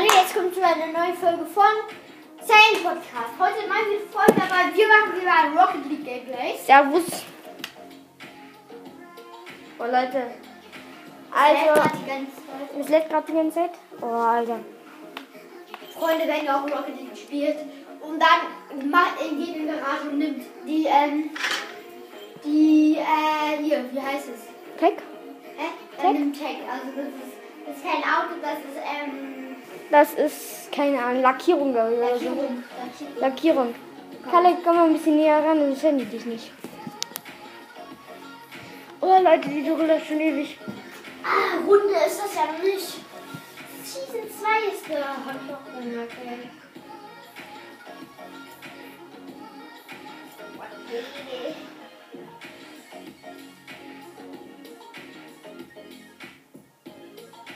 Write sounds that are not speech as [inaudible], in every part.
Hallo, jetzt kommt zu einer neuen Folge von Zane Podcast. Heute machen wir Folge dabei. Wir machen wieder ein Rocket League Gameplay. Servus. Oh Leute. Also, es lädt gerade die ganze Zeit. Oh, Alter. Freunde, wenn ihr auch Rocket League spielt und dann macht, geht in die Garage und nimmt die, ähm, die, äh, hier, wie heißt es? Tech? Äh, äh, nimmt Tag. Also das ist, das ist kein Auto, das ist, ähm, Das ist, keine Ahnung, Lackierung oder so. Lackierung. Lackierung. Kalle, komm mal ein bisschen näher ran, sonst hören die dich nicht. Oh Leute, die suchen das schon ewig. Ah, Runde ist das ja noch nicht. Season 2 ist der ich.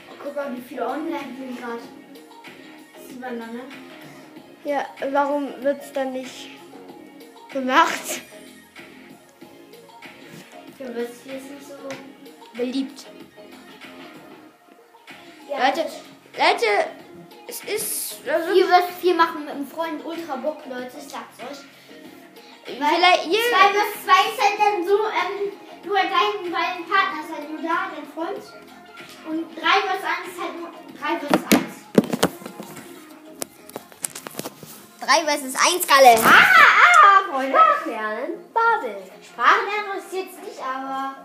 Oh, guck mal, wie viele online sind gerade. Ne? Ja, warum wird's dann nicht gemacht? Du wirst hier ist nicht so. Beliebt. Ja. Leute, Leute, es ist. Also, Hier wird viel machen mit einem Freund Ultra Bock, Leute, ich sag's euch. vielleicht, ihr, 2 plus 2 ist halt dann so, ähm, du und deinen beiden Partner ist halt nur da, dein Freund. Und 3 plus 1 ist halt nur 3 plus 1. 3 versus 1, Kalle. Ah, ah, Freunde. Lernen, Babel. Sprachen lernen ist jetzt nicht, aber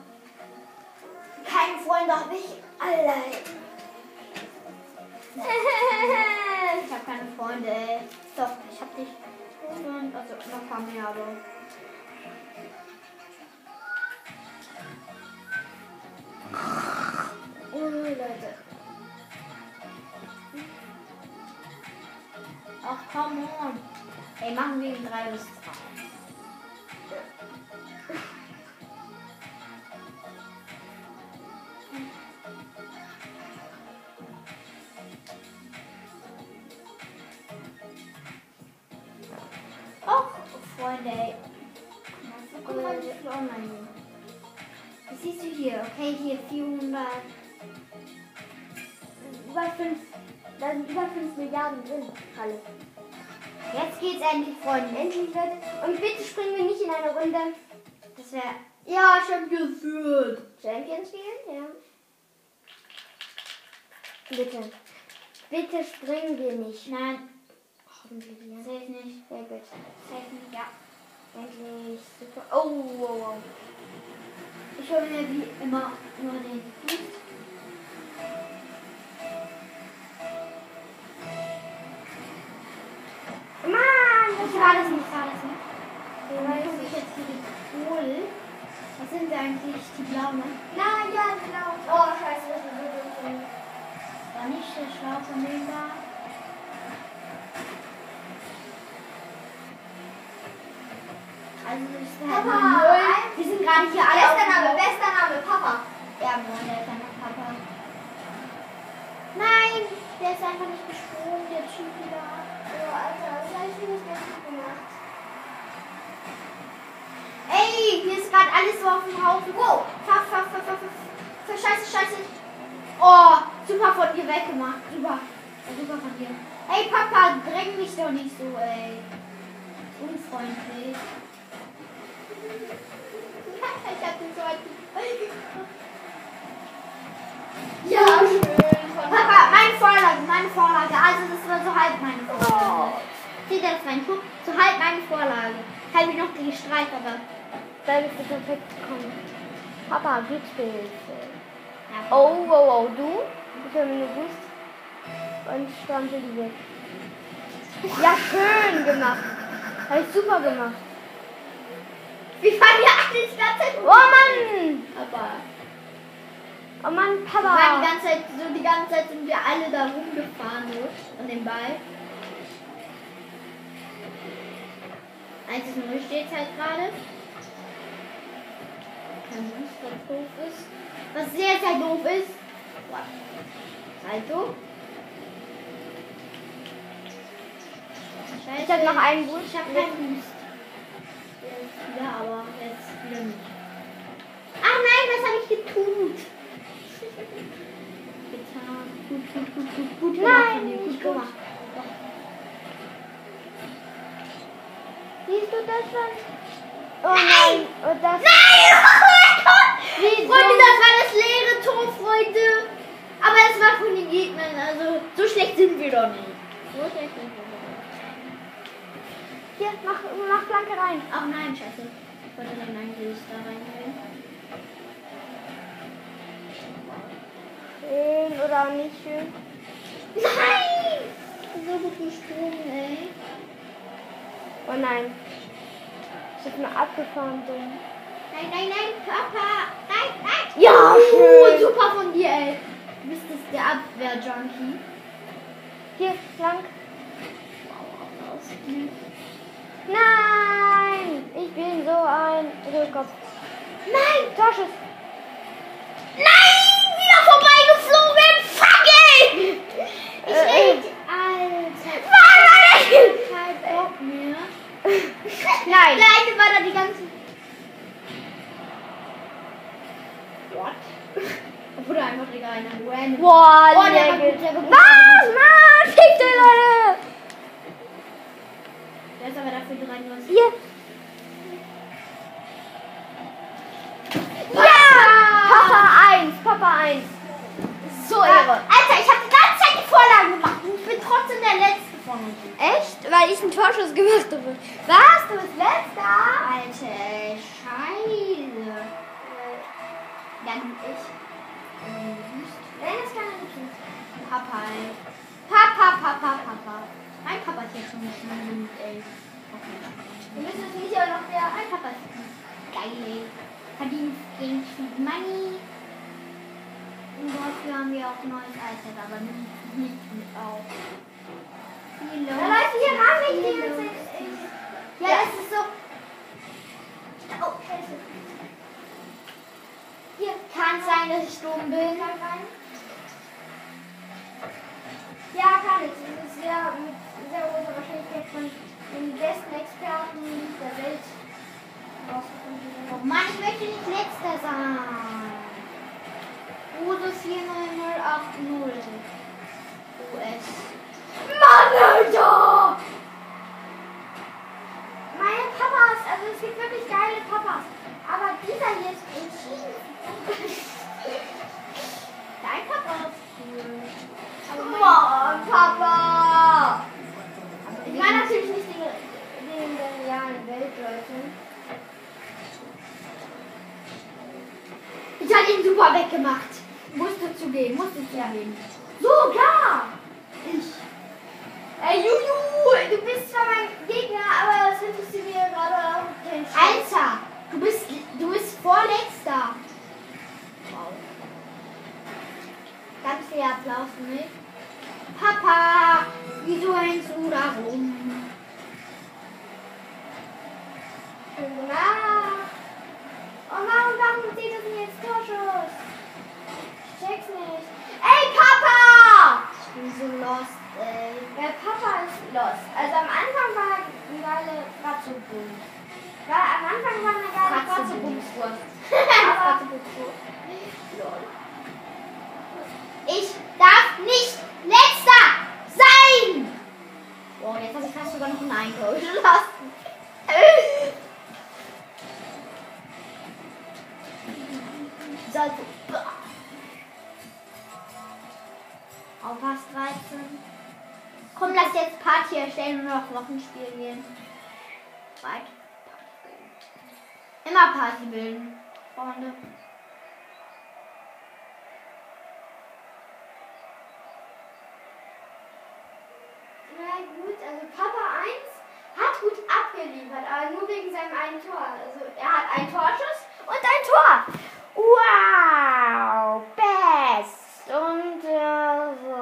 [laughs] keine Freunde habe ich. Alter. Ich habe keine Freunde, ey. Doch, ich habe dich. Also noch ein paar mehr, aber. Oh, Leute. Ach, come on. Ey, machen wir in 3 bis 3. Och, Freunde. Guck mal, wie viel online. Was siehst du hier? Okay, hier 400. Über 5, da sind über 5 Milliarden drin, Kalle. Jetzt geht's endlich, Freunde. Endlich wird. Und bitte springen wir nicht in eine Runde Das wäre. Ja, Champions League. Champions League, ja. Bitte. Bitte springen wir nicht. Nein, Hoffentlich, ja. safe nicht. Sehr gut. Safe nicht, ja. Endlich. Super. Oh, wow, wow. Ich hole mir wie immer nur den Boost. Ich war das nicht, war das nicht. Weil ich jetzt hier die Kohl. Was sind eigentlich die blauen? Nein, ja, genau. Oh, scheiße, das ist so dumm. War nicht der dem da. Also da halt Papa, null. Wir sind gerade hier alle. Bester Name, bester Name, Papa. Ja, Mann, der ist einfach Papa. Nein, der ist einfach nicht gesprungen, der Typ wieder. Oh, Alter, das habe ich nicht ganz gut gemacht. Ey, hier ist gerade alles so auf dem Haufen. Wow, faff, faff, faff, faff, faff. Scheiße, scheiße. Oh, super von dir weggemacht. Super. Super von dir. Ey, Papa, dräng mich doch nicht so, ey. Unfreundlich. [laughs] ich hab den so weit Ja, schön. Papa, meine Vorlage, meine Vorlage. Also, das war so halb meine Vorlage. Seht ihr das rein? Guck, so halb meine Vorlage. Habe ich noch gestreift, aber. Da bist du perfekt gekommen. Papa, Glückshilfe. Ja, Oh, wow, wow, du? Bitte wenn du bist. Und strampel die weg. Ja, schön gemacht. Habe ich super gemacht. Wir fahren ja alle die ganze Zeit Oh Mann! Papa. Oh Mann, Wir waren die Papa. ganze Zeit, so die ganze Zeit sind wir alle da rumgefahren so, an dem Ball. 1-0 steht halt gerade. Boost, was doof ist. Was sehr, sehr doof ist. Salto. Ich habe noch einen Boost. Ich habe keinen Boost. Jetzt wieder, aber jetzt wieder nicht. Ach nein, was habe ich getut? [laughs] Getan. gut, gut, gut, gut, gut. Nein, dir, gut gemacht. Siehst du das schon? Oh nein! Und das Nein! Wie Freunde, das war das leere Tor, Freunde. Aber es war von den Gegnern, also so schlecht sind wir doch nicht. So schlecht sind wir doch nicht. Hier, mach, mach Flanke rein. Ach nein, scheiße. Ich wollte dann eigentlich da reingehen. Schön oder nicht schön? Nein! So gut gesprungen, ey. Oh nein. Ich hab nur abgefahren, dumm. Nein, nein, nein, Papa! Nein, nein! Ja, Oh, schön. super von dir, ey. Du bist jetzt der Abwehr-Junkie. Hier, flank. Nein! Ich bin so ein Rückkopf. Nein! Torschuss! Nein! Wieder vorbeigeflogen! Fuck, ey! Ich Äh, red, Alter. Nein! Kein Bock mehr. Nein! Alleine war da die ganze. What? Oder einfach egal, ein random. Boah, Oh, der war Leute. gut, der war gut. Was? Mann, fick dich, Leute! Der ist aber dafür dran, was. Hier. Ja! Papa 1, Papa 1. So Ehre. Alter, ich habe die ganze Zeit die Vorlagen gemacht und ich bin trotzdem der Letzte von uns. Echt? Weil ich einen Torschuss gemacht habe. Was? Du bist letzter? Alter, ey, Scheiße. Dann ich. Nein, das kann ich nicht. Papa, ey. Papa, Papa, Papa. Mein Papa ist jetzt schon nicht mehr gut, ey. Okay. Wir müssen es nicht auch noch der. Mein Papa ist geil, ey. Verdient gegen viel Money. Und dafür haben wir auch neues iPad, aber nimmt nicht mit auf. Viel Da Leute, hier ran nicht die Viel ganze los. Zeit. Ja, es ist so. Oh. Hier, Kann sein, dass ich dumm bin. Ja, kann ich. Das ist ja mit sehr großer Wahrscheinlichkeit von den besten Experten der Welt rausgefunden. Oh Mann, ich möchte nicht letzter sein. Usus 49080 US. Mann, Alter! Meine Gibt wirklich geile Papas. Aber dieser hier ist entschieden. Dein Papa ist cool. Mann, Papa! Ich Ich meine natürlich nicht den, den, den realen Weltleute. Ich habe ihn super weggemacht. Musste zugeben, musste zugeben. Sogar! Ich. Ey, Juju, du bist zwar mein Gegner, aber das interessiert mir gerade auch keinen Scheiß. Alter, du bist, du bist vorletzter. Wow. Ganz viel Applaus mich. Papa, wieso hängst du da rum? Schön gemacht. Oh Mann, warum zieht das denn jetzt Torschuss? Ich check's nicht. Ey, Papa! Ich bin so lost, ey. Der Papa ist lost. Also am Anfang war er eine Bratzebund. War, am Anfang war Bratzebund. Bratzebundwurst. Aber [laughs] ich darf nicht letzter sein! Wow, jetzt habe ich fast sogar noch einen Einkauf gelassen. Salto. Aufpass 13. Komm, lass jetzt Party erstellen und noch Wochenspiel gehen. Weit. Immer Party bilden, Freunde. Na gut, also Papa 1 hat gut abgeliefert, aber nur wegen seinem einen Tor. Also er hat einen Torschuss und ein Tor. Wow, best. Und äh, so.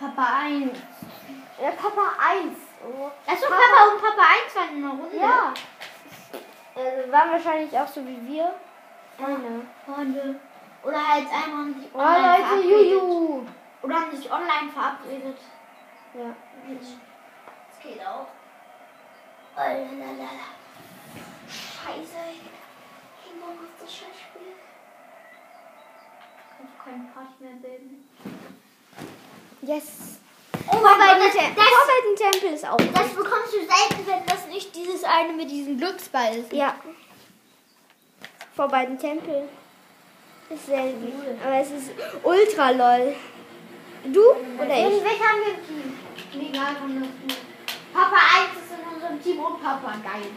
Papa 1. Der Papa 1. Oh. Achso, Papa und Papa 1 waren in einer Runde. Ja. Also waren wahrscheinlich auch so wie wir. Eine. Freunde. Oder halt einmal haben sich Oh online Leute, verabredet. Juju. Oder haben sich online verabredet. Ja. Das geht auch. Oh, lalalala. Scheiße. ey. Ich auf das Scheißspiel. Kannst du keine Party mehr bilden. Yes. Oh mein Gott, das, Tempel ist auch. das bekommst du selten, wenn das nicht dieses eine mit diesem Glücksball ist. Ja. Vorbeiten Tempel. Ist selten. Cool. Aber es ist ultra lol. Du oder ich? Welche haben wir im Team? Egal. Papa 1 ist in unserem Team und Papa. Geil.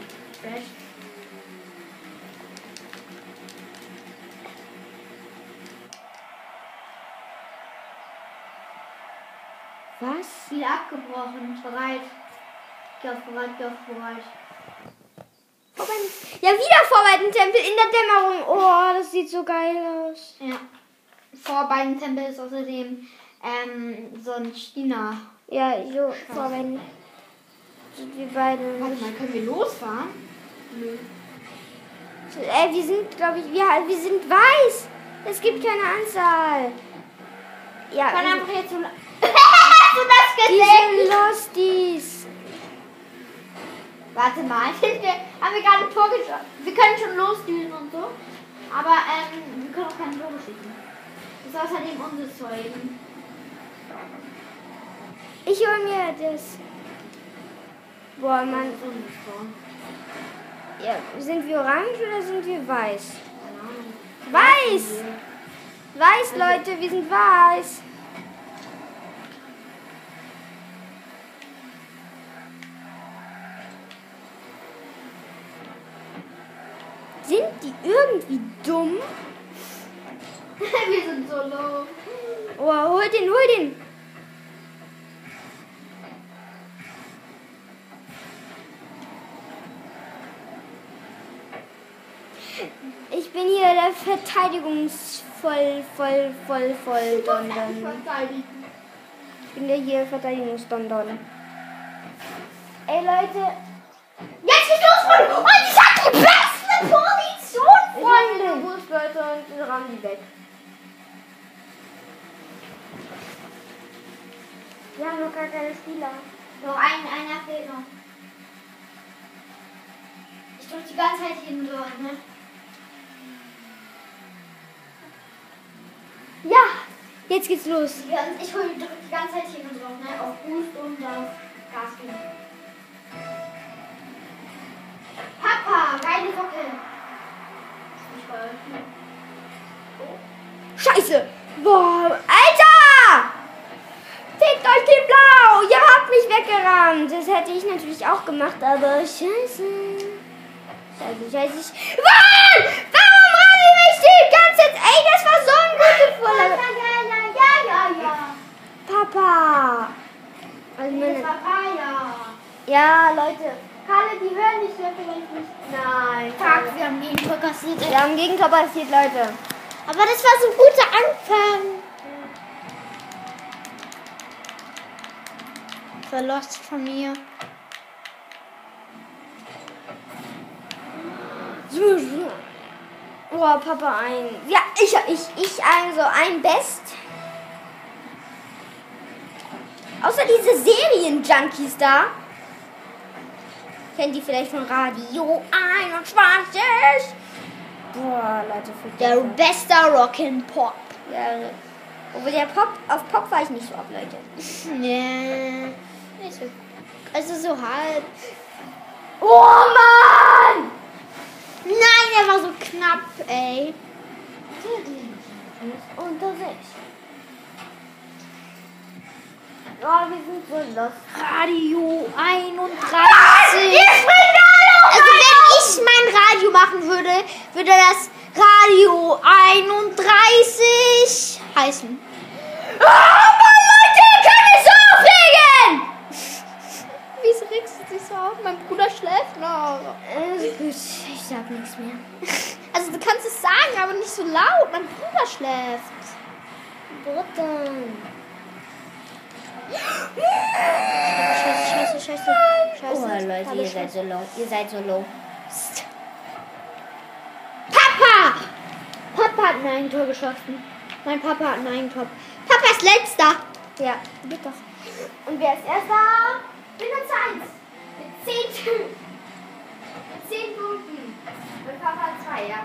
Was? Spiel abgebrochen. Bereit. Geh auf bereit, geh auf bereit. Vorbeiten. Ja, wieder Vorbeiten Tempel in der Dämmerung. Oh, das sieht so geil aus. Ja. Vor beiden Tempel ist außerdem ähm, so ein China. Ja, so Vorbeiten. Sind wir beide. Warte mal, können wir losfahren? Nö. Ey, wir sind, glaube ich, wir, wir sind weiß. Es gibt keine Anzahl. Ja, Kann einfach jetzt so. [laughs] Hast du das gesehen? diese Losties. Warte mal, [laughs] sind haben wir gerade ein Tor geschossen? Wir können schon losdüsen und so. Aber ähm, wir können auch keine Tore schießen. Das ist außerdem unser Zeug. Ich hol mir das. Boah, Mann. Tor. Ja, sind wir orange oder sind wir weiß? Keine Ahnung. Weiß! Weiß, Leute, wir sind weiß. Sind die irgendwie dumm? [laughs] wir sind so low. Oh, hol den, hol den. Ich bin hier der Verteidigungsvoll, voll, voll, voll, Don, Don. Verteidigen. Ich bin der hier Verteidigungsdondon. Ey, Leute. Jetzt geht's los! Und ich hab die Ich Freunde! gewusst, Leute, und wir rammen die weg. Wir haben noch gar keine Spieler. So, ein, einer fehlt noch. Ich drück die ganze Zeit hin so, ne? Ja, jetzt geht's los. Ich hol, drück die ganze Zeit hin und drauf, ne? Auf Boost und auf Gas geben. Papa, geile Socke. Scheiße. Boah, Alter! Fickt euch die Blau! Ihr habt mich weggerannt. Das hätte ich natürlich auch gemacht, aber scheiße. Scheiße, scheiße. Mann! Warum ramme ich mich die ganze Zeit? Ey, das war so ein gute Ja, Vorlage. ja, ja, ja, ja. Papa. Also meine... war Feier. Ja, Leute. Kalle, die hören nicht mehr vielleicht nicht. Nein. Fuck, wir haben Gegentor kassiert. Wir haben Gegentor passiert, Leute. Aber das war so ein guter Anfang. Verlost von mir. Oh, Papa, ein. Ja, ich, ich, ich, also ein Best. Außer diese Serien-Junkies da. Kennt ihr vielleicht von Radio 21? Boah, Leute, Der beste Rock'n'Pop. ja, Obwohl der Pop, auf Pop war ich nicht so ab, Leute. [laughs] Nee. Nicht so. Also so halb. Oh Mann! Nein, der war so knapp, ey. Unter sich. Oh, wir sind so lost. Radio 31. springt Also wenn ich mein Radio machen würde, würde das Radio 31 heißen. Oh Mann, Leute, ihr könnt mich so aufregen! [laughs] Wieso regst du dich so auf? Mein Bruder schläft noch. Äh, gut, ich sag nichts mehr. [laughs] Also du kannst es sagen, aber nicht so laut. Mein Bruder schläft. Bruder. Scheiße, scheiße, scheiße. Scheiße. Oh, Leute, ihr seid so low. Ihr seid so low. Papa! Papa hat ein Eigentor geschossen. Mein Papa hat ein Eigentor. Papa ist letzter. Ja, geht doch. Und wer ist erster? Bin uns eins. Mit zehn, mit zehn Punkten. Mein Papa hat zwei, ja.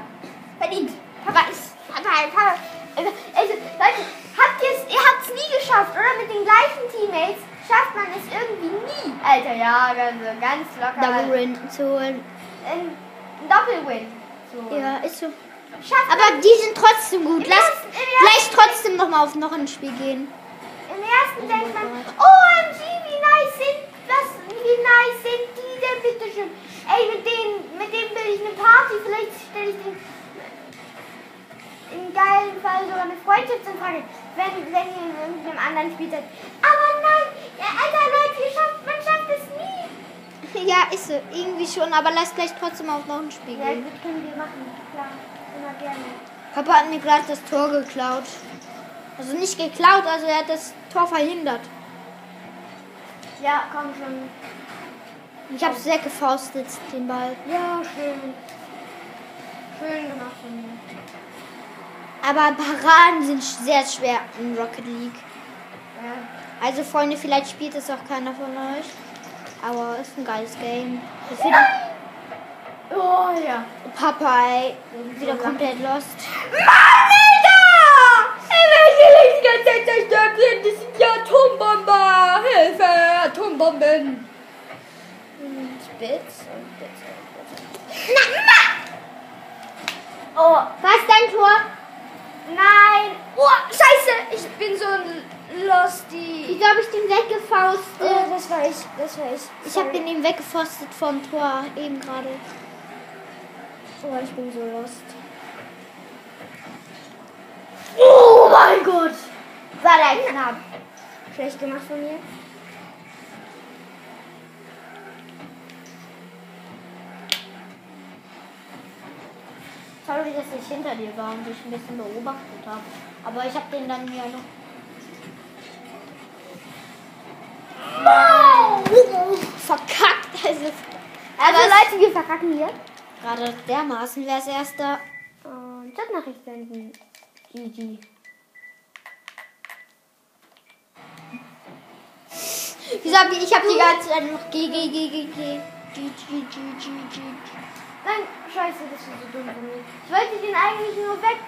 Verdient. Papa ist. Papa, Papa. Also, Leute, habt ihr's, ihr habt es nie geschafft, oder? Mit den gleichen Teammates schafft man es irgendwie nie. Alter, ja, also ganz locker. Double Win zu holen. Ein Doppelwin. So. Ja, ist so. Schafft Aber die sind trotzdem gut. Lass ersten- gleich trotzdem noch mal auf noch ein Spiel gehen. Im ersten denkt man. OMG, wie nice sind das, wie nice sind die denn bitte schön. Ey, mit denen, mit denen will ich eine Party, vielleicht stelle ich den geilen Fall sogar eine Freundschaftsanfrage, wenn, wenn ihr in irgendeinem anderen Spiel seid. Aber nein, ja, alter Leute, ihr schafft, man schafft es nie. Ja, ist so. Irgendwie schon. Aber lass gleich trotzdem auf noch ein Spiel Ja, das können wir machen, klar, immer gerne. Papa hat mir gerade das Tor geklaut. Also nicht geklaut, also er hat das Tor verhindert. Ja, komm schon. Ich habe sehr gefaustet, den Ball. Ja, schön. Schön gemacht von mir. Aber Paraden sind sehr schwer in Rocket League. Ja. Also Freunde, vielleicht spielt es auch keiner von euch. Aber ist ein geiles Game. Oh ja. Papa, ey, wieder komplett lost. Mann, Alter! Ey, welche die ganze Zeit zerstört sind, das sind ja Atombomber! Hilfe, Atombomben! Spitz und Spitz und Spitz. Oh, was dein Tor? Nein! Oh, scheiße! Ich bin so lusty. Wieso habe ich den weggefaustet? Oh, das war ich, das war ich. Ich habe den eben weggefostet vom Tor, eben gerade. Oh, ich bin so lost. Oh mein Gott! War der knapp. Schlecht gemacht von mir. Sorry, dass ich hinter dir war und dich ein bisschen beobachtet habe. Aber ich habe den dann ja noch. Verkackt. Also Also Leute, wir verkacken hier. gerade dermaßen. Wer ist erster? Und Chatnachricht senden. GG. Wieso hab ich, ich habe die ganze Zeit noch G, G, G, G, G. G, G, G, G, G. Nein, scheiße, das ist so dumm von mir. Ich wollte den eigentlich nur weg.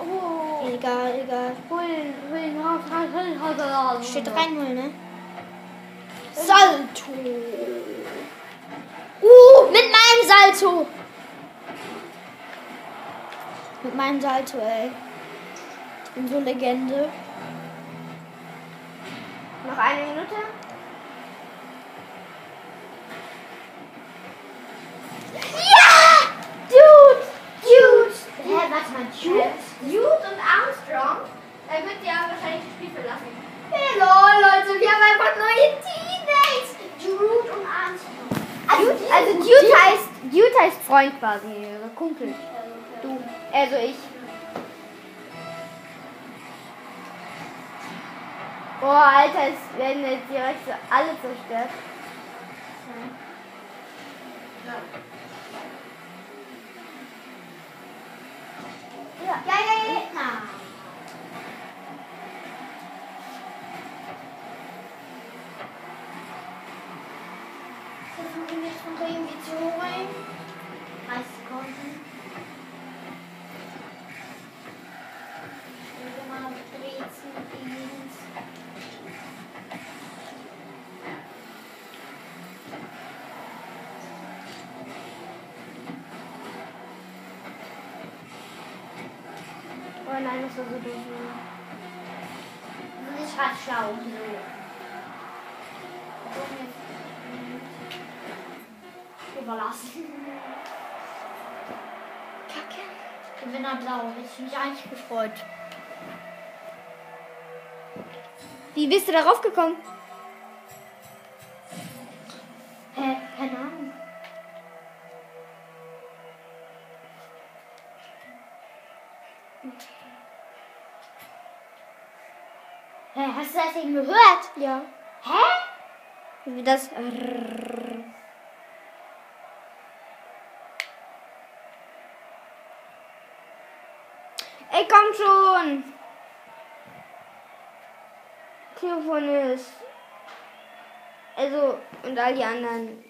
Oh. Egal, egal. Holen, holen, holen, holen, holen, holen. Steht reinholen, ne? Salto. Uh, mit meinem Salto. Mit meinem Salto, ey. Ich bin so Legende. Noch eine Minute. Dude? Dude und Armstrong? Er wird ja wahrscheinlich das Spiel verlassen. Hey, lol, Leute, wir haben einfach neue Teammates! Dude und Armstrong. Also, also Dude, heißt, Dude heißt Freund quasi, Kumpel. Du, also ich. Oh, Alter, es werden jetzt direkt so alle zerstört. Ja, ja, ja, ja. Versuchen wir jetzt noch irgendwie zu holen. 30 Sekunden. Ich will mal noch Brezen, Beans. Oh nein, das war so dumm. So. Überlassen. Kacke. Gewinner blau. Hätte ich mich eigentlich gefreut. Wie bist du darauf gekommen? Das eben gehört? Ja. Hä? Wie das. Ey, komm schon! Telefon ist. Also, und all die anderen.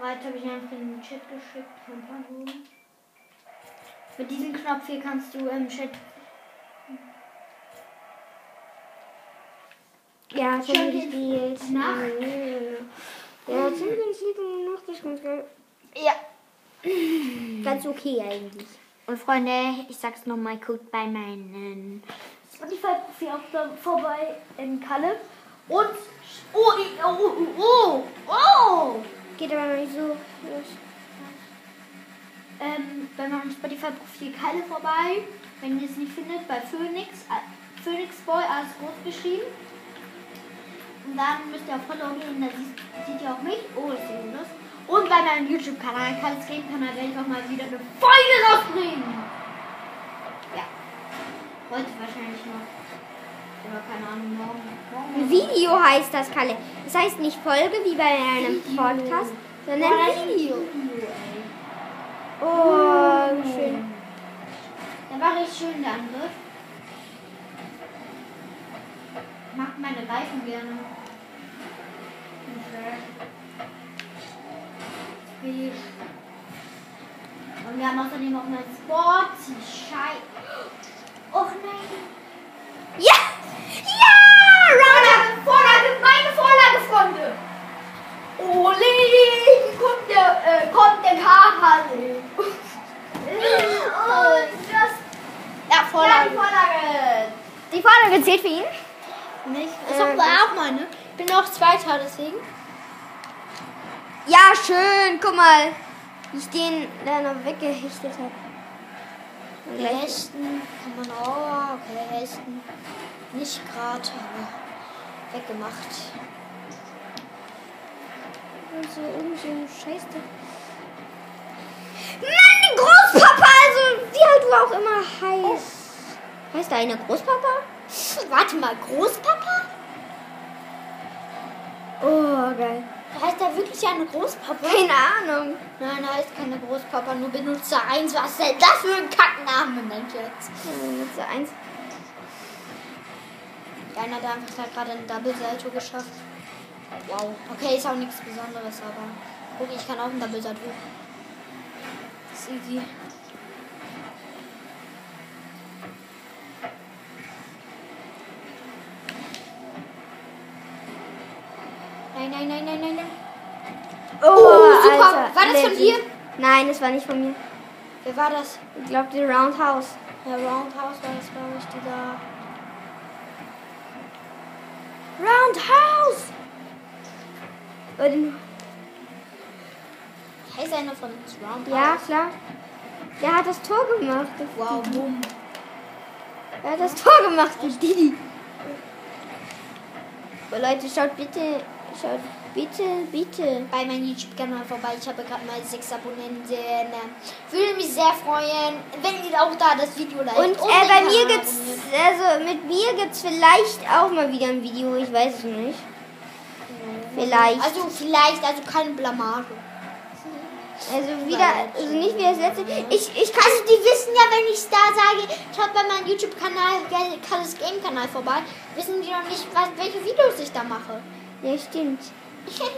Bereits habe ich Chat geschickt. Pampa Mit diesem Knopf hier kannst du im Chat. Ja, schon Champions gespielt. Nacht. Ja, Champions League Nacht ist ganz geil. Ja. Ganz okay eigentlich. Und Freunde, ich sag's nochmal, guckt bei meinen Spotify-Profil auch da vorbei in Kalle. Und. Oh, oh, oh, oh, oh! Geht aber noch nicht so. los. Ähm, bei meinem Spotify-Profil Kalle vorbei. Wenn ihr es nicht findet, bei Phoenix. äh, Phoenix Boy, alles groß geschrieben. Und dann müsst ihr auf Follow gehen, da seht, ihr auch mich. Oh, das sieht gut aus. Und bei meinem YouTube-Kanal, Kalles Game-Kanal, werde ich auch mal wieder eine Folge rausbringen. Ja. Heute wahrscheinlich noch. Oder keine Ahnung, morgen. morgen Video heißt das, Kalle. Das heißt nicht Folge wie bei einem Video. Podcast, sondern das ist Video. Video. Oh, wie schön. Da war richtig schön der Angriff. Mag meine Reifen gerne. Fisch. Und wir haben außerdem auch mal Sporty Schei. Och nein. Ja! Ja! Vorlage, Vorlage, meine Vorlage, Freunde. Hier kommt der, äh, kommt der Karhalle. Und das Ja, Ja, Vorlage. die Vorlage. Die Vorlage zählt für ihn. Nicht? Äh, Ist auch, auch meine. Ich bin auch Zweiter, deswegen. Ja, schön. Guck mal, wie ich den da noch weggehechtet habe. Hechten kann man auch. Okay, Hechten. Nicht gerade, aber weggemacht. Also irgend so ein Scheiß. Mann, Großpapa, also wie halt du auch immer heißt. Heißt der eine Großpapa? Warte mal, Großpapa? Oh, geil. Heißt der wirklich eine Großpapa? Keine Ahnung. Nein, er heißt keine Großpapa, nur Benutzer 1. Was ist denn das für ein Kackname, Mensch jetzt? Ja, Mit so eins. Einer hat einfach da gerade ein Double Salto geschafft. Wow. Okay, ist auch nichts Besonderes, aber guck, ich kann auch ein Double Salto. Das ist easy. Nein, nein, nein, nein, nein, nein. Oh, super. War das von dir? Nein, das war nicht von mir. Wer war das? Ich glaube, die Roundhouse. Ja, Roundhouse war das, glaube ich, dieser. Roundhouse! Den- Heißt einer von uns Roundhouse? Ja, klar. Der hat das Tor gemacht. Wow, boom. Er hat das Tor gemacht, der Didi. Aber Leute, schaut bitte, schaut bitte, bitte. bei meinem YouTube-Kanal vorbei. Ich habe gerade mal sechs Abonnenten. Würde mich sehr freuen, wenn ihr auch da das Video liked. Und den äh, bei mir gibt's, also mit mir gibt's vielleicht auch mal wieder ein Video, ich weiß es nicht. Vielleicht. Also vielleicht, also keine Blamage. Also wieder, also nicht wie das letzte. Ich, ich kann, Also die wissen ja, wenn ich da sage, schaut bei meinem YouTube-Kanal, Kalles Game-Kanal vorbei, wissen die noch nicht, was, welche Videos ich da mache. ja stimmt. [laughs]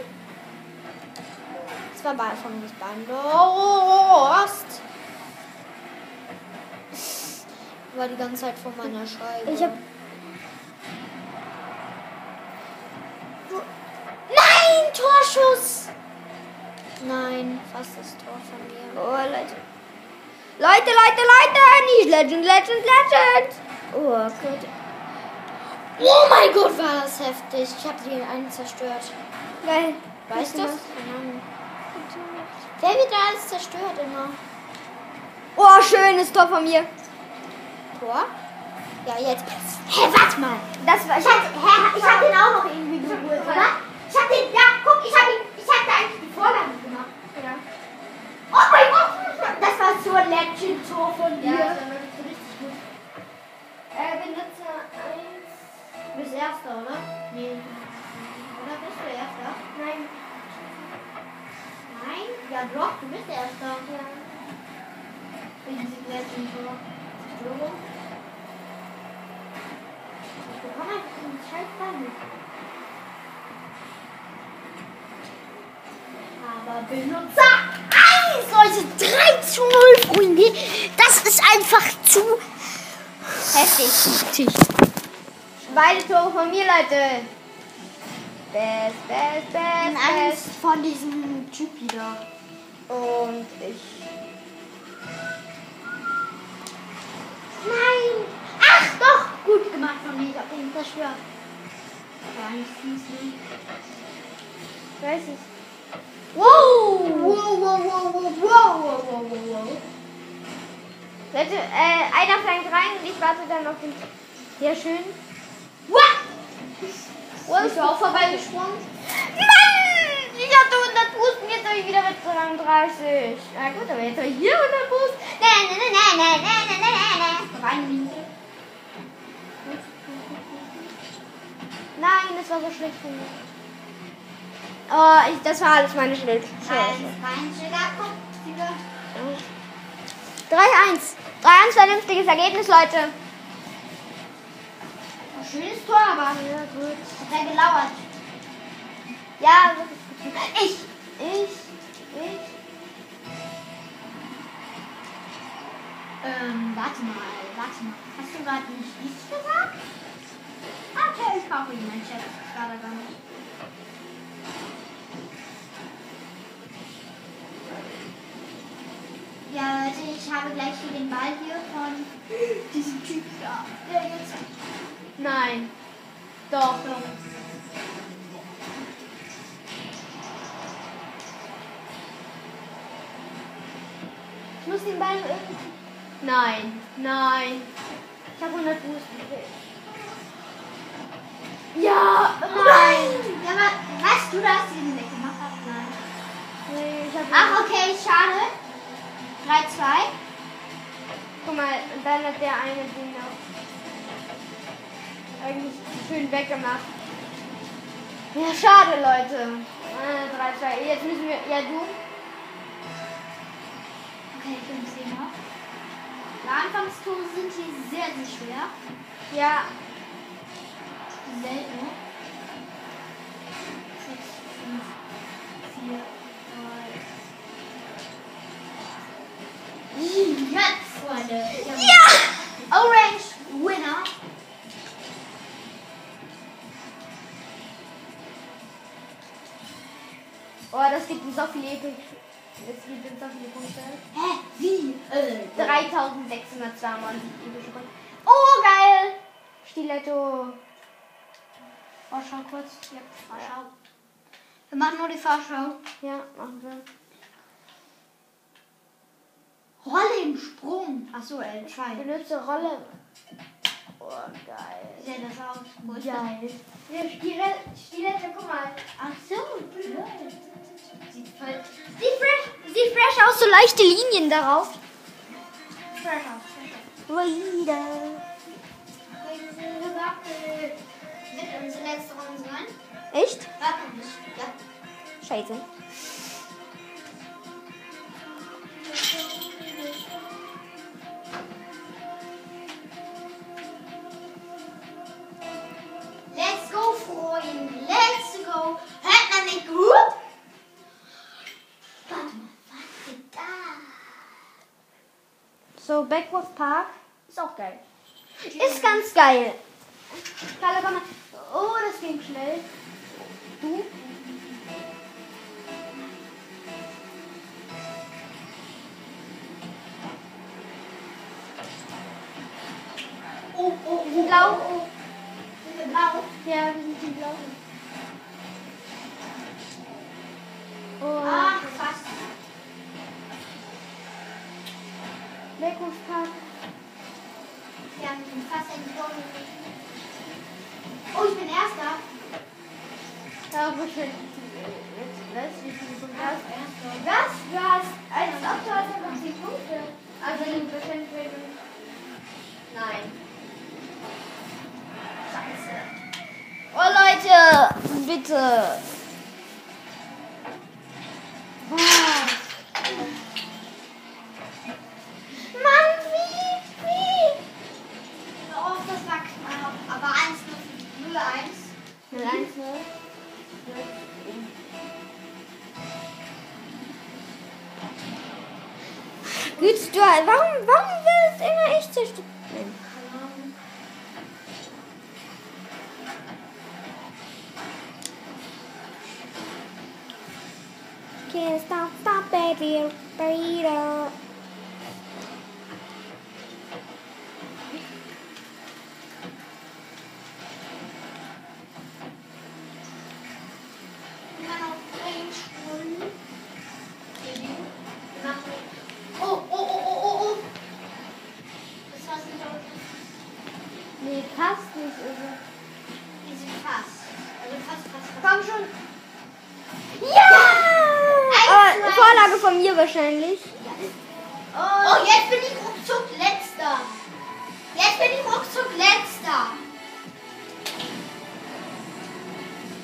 Das war bei von uns beiden. Lost. War die ganze Zeit vor meiner Scheibe. Ich hab, Nein, Torschuss! Nein, fast das Tor von mir. oh Leute. Leute, Leute, Leute, nicht Legend, Legend, Legend. Oh Gott. Oh mein Gott, war das heftig. Ich habe die einen zerstört. Geil. Weißt du das? Wer wird da alles zerstört immer? Oh, schönes Tor von mir. Tor? Ja, jetzt. Hä, warte mal. Das war, Ich hatte, hä, ich hab den auch noch irgendwie geholt, oder? Ich hab den, ja, guck, ich hab ihn, ich hatte eigentlich die Vorlage gemacht. ja. Oh mein Gott, das war so ein Legend-Tor von dir. Ja, das war richtig gut. Äh, Benutzer 1. Du bist Erster, oder? Nee. Oder bist du Erster? Nein. Nein? Ja, doch, du bist Erster. Ja. Wegen diesem Legend-Tor. Zerstörung. Ich bekomme einfach den scheiß Ball nicht. Aber Benutzer. Eins, Leute, 3 zu 0, Freunde. Das ist einfach zu Heftig. Beide Tore von mir, Leute. Best, best, best, Eins best. von diesem Typ wieder. Und ich. Nein. Ach doch. Gut gemacht von mir. Ich hab den zerstört. War nicht fies, ne? Weiß ich. Wow. Wow, wow, wow, wow, wow, wow, wow, wow, wow. Leute, äh, einer flankt rein und ich warte dann auf den. Ja, schön. What? Bist du auch vorbeigesprungen? Mann! Ich hatte 100 Boost und jetzt habe ich wieder mit Rang 30. Na gut, aber jetzt habe ich hier 100 Boost. Nee, nee, nee, nee, nee, nee, nee, nee, nee. Rein Minute. Nein, das war so schlecht von mir. Oh, ich, das war alles meine Schuld. Eins, Scheiße. rein, Schiller, guck, Sieger. 3-1. 3-1 vernünftiges Ergebnis, Leute. Ein schönes Tor, aber Ja, gut. hat er gelauert. Ja. Ich, ich, ich. Ähm, warte mal, warte mal. Hast du gerade nicht ich gesagt? Okay, ich kaufe ihn, mein Chef. Da gar nicht. Ja, Leute, ich habe gleich hier den Ball hier von diesem Typ da. Der jetzt. Nein. Doch. Ich muss den Ball irgendwie. Nein, nein. Ich habe 100 Boost gekriegt. Ja, nein. Ja, aber weißt du, dass ich ihn weggemacht habe? Nein. Nee, ich habe. Ach, okay, schade. 3-2. Guck mal, und dann hat der eine den auch eigentlich schön weggemacht. Ja, schade, Leute. Äh, 3-2. Jetzt müssen wir. Ja, du. Okay, ich bin sehen noch. Die Anfangstore sind hier sehr, sehr schwer. Ja, Selten. 6, 5, 4, 3. Jetzt, Freunde. Ja! Orange Winner. oh, das gibt uns so viele Epic. Das gibt uns so viele Punkte. Hä? Wie? Äh, 3692 epische. Oh, geil! Stiletto. Vorschau kurz. Ja, Vorschau. Wir machen nur die Vorschau. Ja, machen wir. Rolle im Sprung. Achso, L2. Benutze Rolle. Oh, geil. Wie sieht das aus? Wo ist? Geil. Stiletto, Stiletto, guck mal. Ach so, blöd. Sieht voll Sieht fresh, sieht fresh aus, so leichte Linien darauf. fresh aus. Wieder. Letzte Runde sein? Echt? Warte nicht. Ja. Scheiße. Let's go, Freunde. Let's go. Hört man mich gut? Warte mal. Warte da. So, Backworth Park ist auch geil. Ist ganz geil. Wahrscheinlich Nein. Scheiße. Oh Leute, bitte. Von mir wahrscheinlich. Oh, jetzt bin ich ruckzuck letzter. Jetzt bin ich ruckzuck letzter.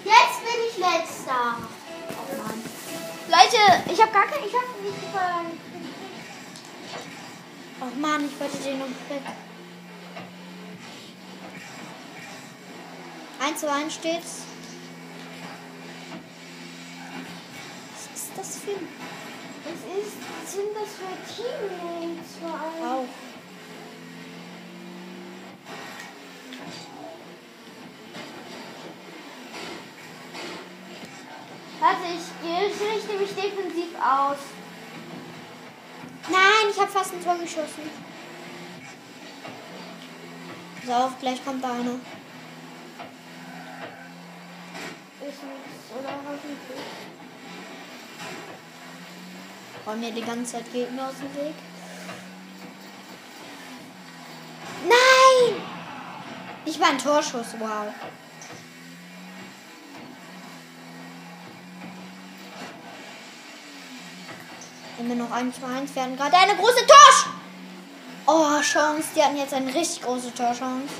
Jetzt bin ich letzter. Oh Mann. Leute, ich habe gar kein, ich habe nicht gefallen. Oh Mann, ich wollte den noch weg. 1 zu 1 steht's. Was ist das für ein Was ist, sind das für Teammates vor allem? Auch. Warte, ich, gehe- ich richte mich defensiv aus. Nein, ich habe fast ein Tor geschossen. Pass auf, gleich kommt da einer. Ich nichts, oder hoffentlich. Räumen mir die ganze Zeit Gegner aus dem Weg. Nein! Ich war ein Torschuss, wow. Immer noch 1 zu 1. Wir hatten gerade eine große Torsch! Oh, Chance. Die hatten jetzt eine richtig große Torchance.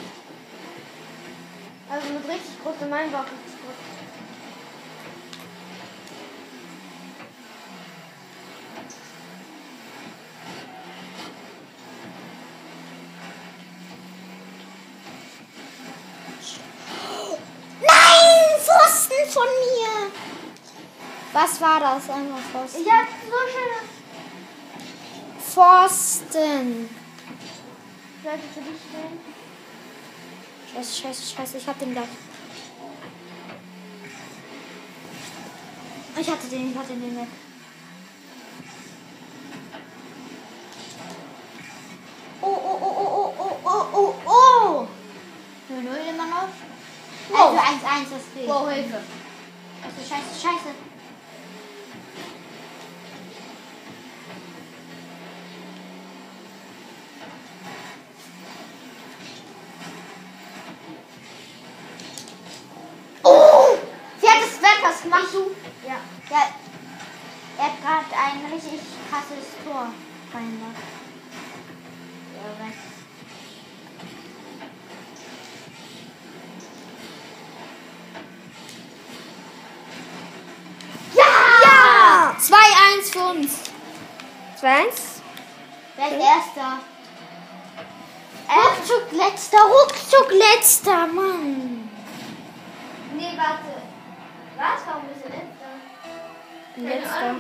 Also mit richtig großem Mein war richtig groß. Nein! Pfosten von mir! Was war das? Einfach Pfosten. Ich hab so schöne. Pfosten. Leute für dich stellen. Scheiße, scheiße, scheiße. Ich hab den gleich. Ich hatte den, ich hatte den weg. Was machst du? Ja. Ja, er hat gerade ein richtig krasses Tor verhindert. Ja, weg. Ja! 2-1 für uns. 2-1. Wer ist Erster? Ruckzuck letzter, ruckzuck letzter, Mann. Nee, warte. Was? Warum bist du letzter? Letzter.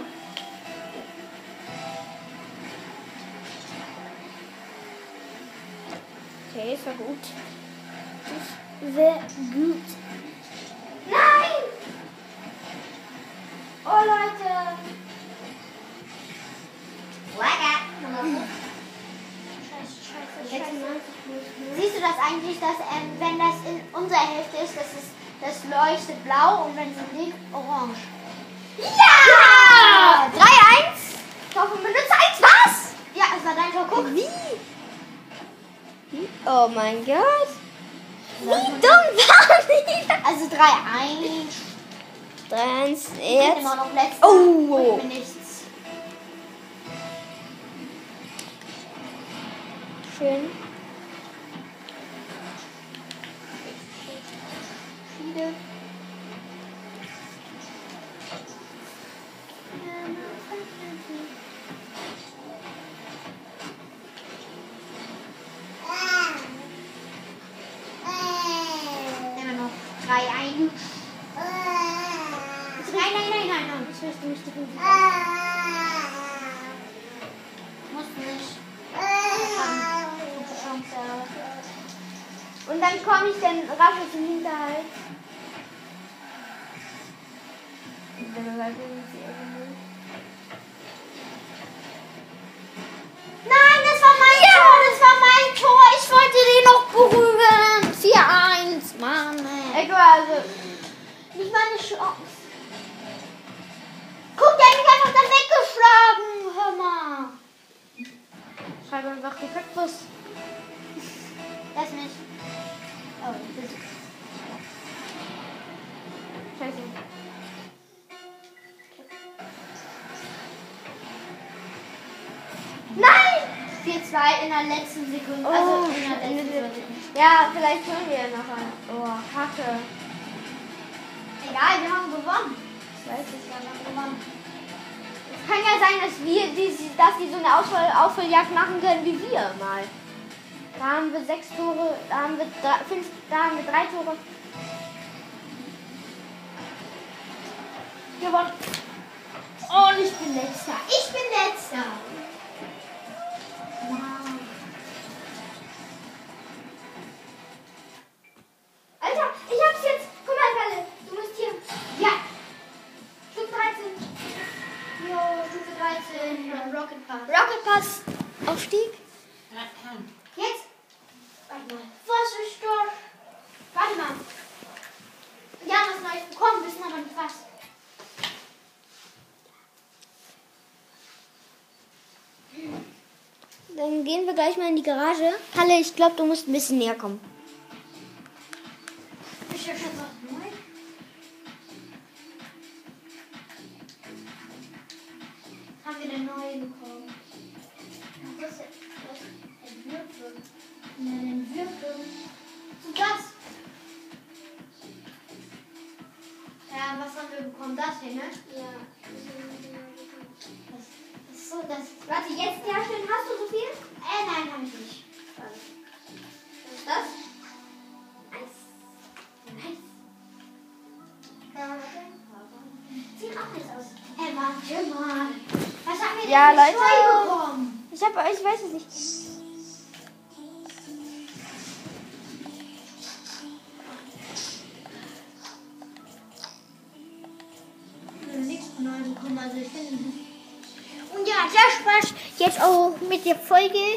Okay, ist ja gut. Ist sehr gut. Nein! Oh, Leute. Scheiße, scheiße, 96 plus null. Siehst du das eigentlich, dass ähm, wenn das in unserer Hälfte ist, das, ist, das leuchtet blau und wenn es liegt, orange. Ja! 3-1. Tor von Benutzer 1. Was? Ja, es war dein Tor. Guck. Wie? Oh mein Gott. Wie dumm war die? Also 3-1. 3-1 Ich bin jetzt. immer noch letzter. Oh. Ich bin nichts. Schön. Yeah. Einfach die Kaktus. Lass mich. Oh, das Scheiße. Nein! 4-2 in der letzten Sekunde. Oh, also in der letzten Sekunde. Ja, vielleicht holen wir ja noch einen. Oh, Kacke. Egal, wir haben gewonnen. Ich weiß es Wir haben gewonnen. Kann ja sein, dass wir die, dass die so eine Auswahl, Auswahljagd machen können wie wir mal. Da haben wir sechs Tore, da haben wir drei, fünf, da haben wir drei Tore. Gewonnen. Und ich bin letzter. Ich bin letzter. Gehen wir gleich mal in die Garage. Kalle, ich glaube, du musst ein bisschen näher kommen. Folge.